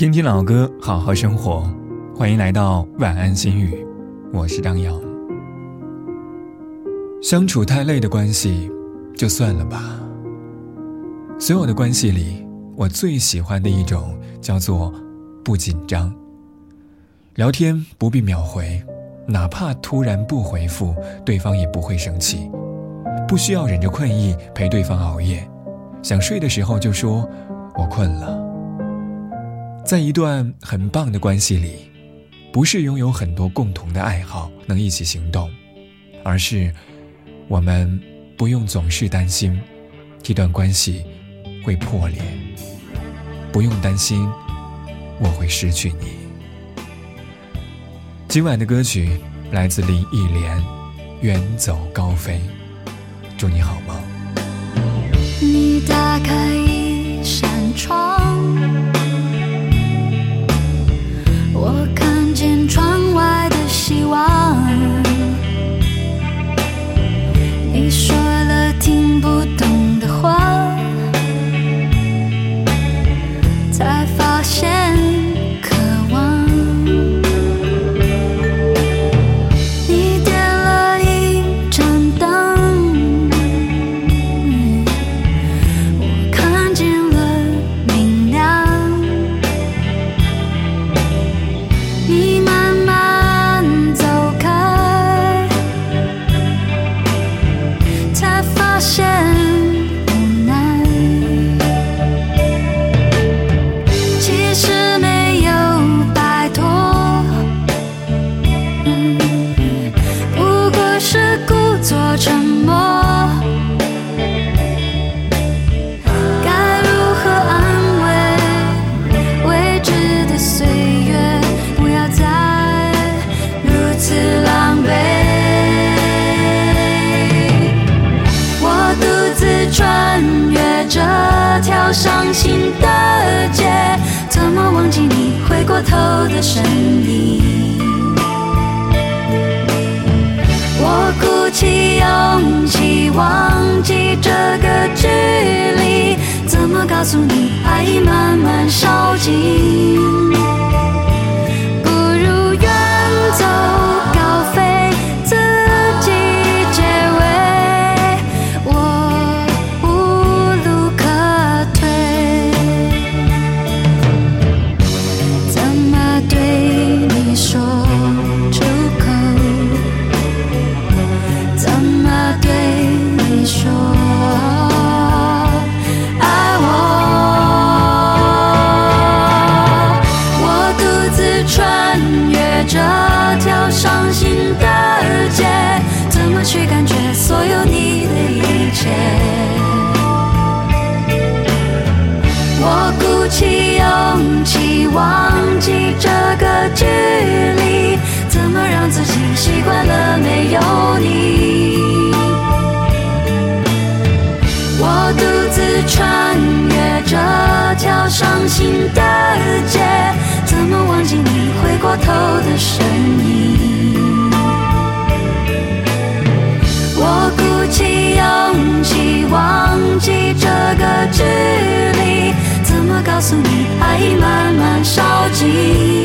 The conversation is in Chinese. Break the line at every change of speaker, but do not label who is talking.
听听老歌，好好生活。欢迎来到晚安心语，我是张扬。相处太累的关系，就算了吧。所有的关系里，我最喜欢的一种叫做不紧张。聊天不必秒回，哪怕突然不回复，对方也不会生气。不需要忍着困意陪对方熬夜，想睡的时候就说“我困了”。在一段很棒的关系里，不是拥有很多共同的爱好能一起行动，而是我们不用总是担心这段关系会破裂，不用担心我会失去你。今晚的歌曲来自林忆莲，《远走高飞》，祝你好梦。
你打开做沉默该如何安慰未知的岁月不要再如此狼狈。我独自穿越这条伤心的街怎么忘记你回过头的身影？忘记这个距离，怎么告诉你爱已慢慢烧尽？我爱我我独自穿越这条伤心的街怎么去感觉所有你的一切？我鼓起勇气忘心的街，怎么忘记你回过头的身影？我鼓起勇气忘记这个距离。怎么告诉你，爱已慢慢烧尽。